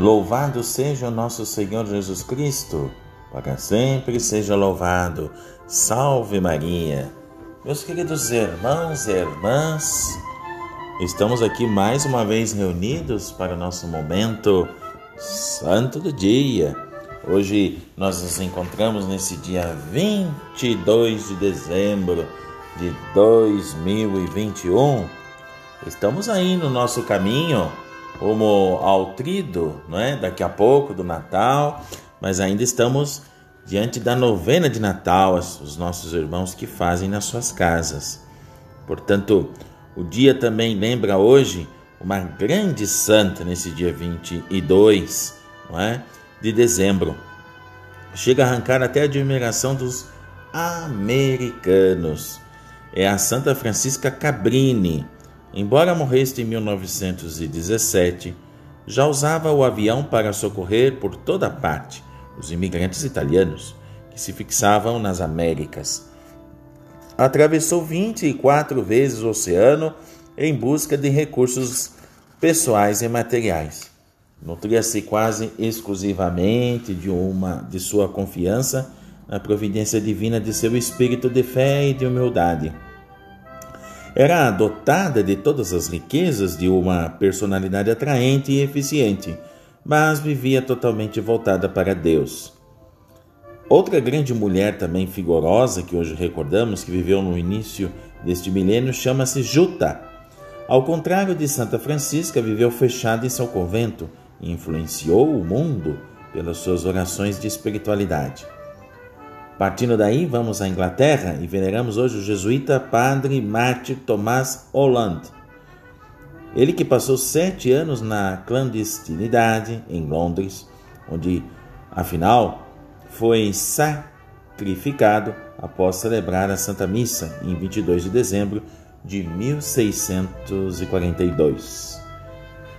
Louvado seja o nosso Senhor Jesus Cristo, para sempre seja louvado. Salve Maria. Meus queridos irmãos e irmãs, estamos aqui mais uma vez reunidos para o nosso momento santo do dia. Hoje nós nos encontramos nesse dia 22 de dezembro de 2021. Estamos aí no nosso caminho como ao trido, não é? Daqui a pouco do Natal, mas ainda estamos diante da novena de Natal, os nossos irmãos que fazem nas suas casas. Portanto, o dia também lembra hoje uma grande santa nesse dia 22, não é? De dezembro. Chega a arrancar até a admiração dos americanos. É a Santa Francisca Cabrini Embora morresse em 1917, já usava o avião para socorrer por toda parte os imigrantes italianos que se fixavam nas Américas. Atravessou 24 vezes o oceano em busca de recursos pessoais e materiais. Nutria-se quase exclusivamente de uma de sua confiança na providência divina de seu espírito de fé e de humildade era dotada de todas as riquezas de uma personalidade atraente e eficiente, mas vivia totalmente voltada para Deus. Outra grande mulher também vigorosa que hoje recordamos, que viveu no início deste milênio, chama-se Juta. Ao contrário de Santa Francisca, viveu fechada em seu convento e influenciou o mundo pelas suas orações de espiritualidade. Partindo daí, vamos à Inglaterra e veneramos hoje o jesuíta padre mártir Tomás Holland. Ele que passou sete anos na clandestinidade em Londres, onde, afinal, foi sacrificado após celebrar a Santa Missa em 22 de dezembro de 1642.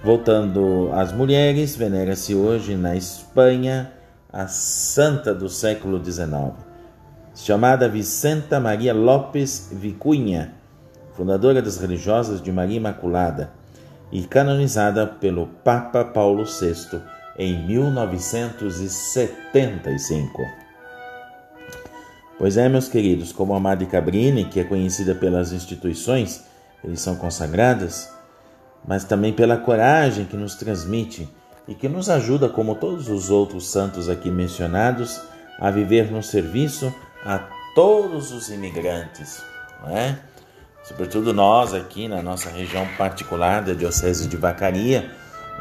Voltando às mulheres, venera-se hoje na Espanha a santa do século XIX chamada Vicenta Maria Lopes Vicunha, fundadora das religiosas de Maria Imaculada e canonizada pelo Papa Paulo VI em 1975. Pois é, meus queridos, como a Madre Cabrini, que é conhecida pelas instituições, eles são consagradas, mas também pela coragem que nos transmite e que nos ajuda, como todos os outros santos aqui mencionados, a viver no serviço a todos os imigrantes, não é? Sobretudo nós aqui na nossa região particular da Diocese de Vacaria,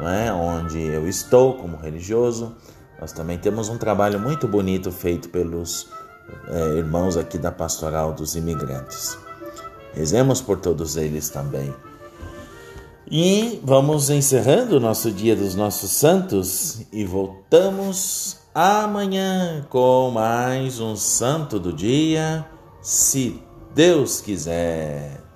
é? onde eu estou como religioso, nós também temos um trabalho muito bonito feito pelos é, irmãos aqui da Pastoral dos Imigrantes. Rezemos por todos eles também. E vamos encerrando o nosso Dia dos Nossos Santos e voltamos amanhã com mais um Santo do Dia, se Deus quiser.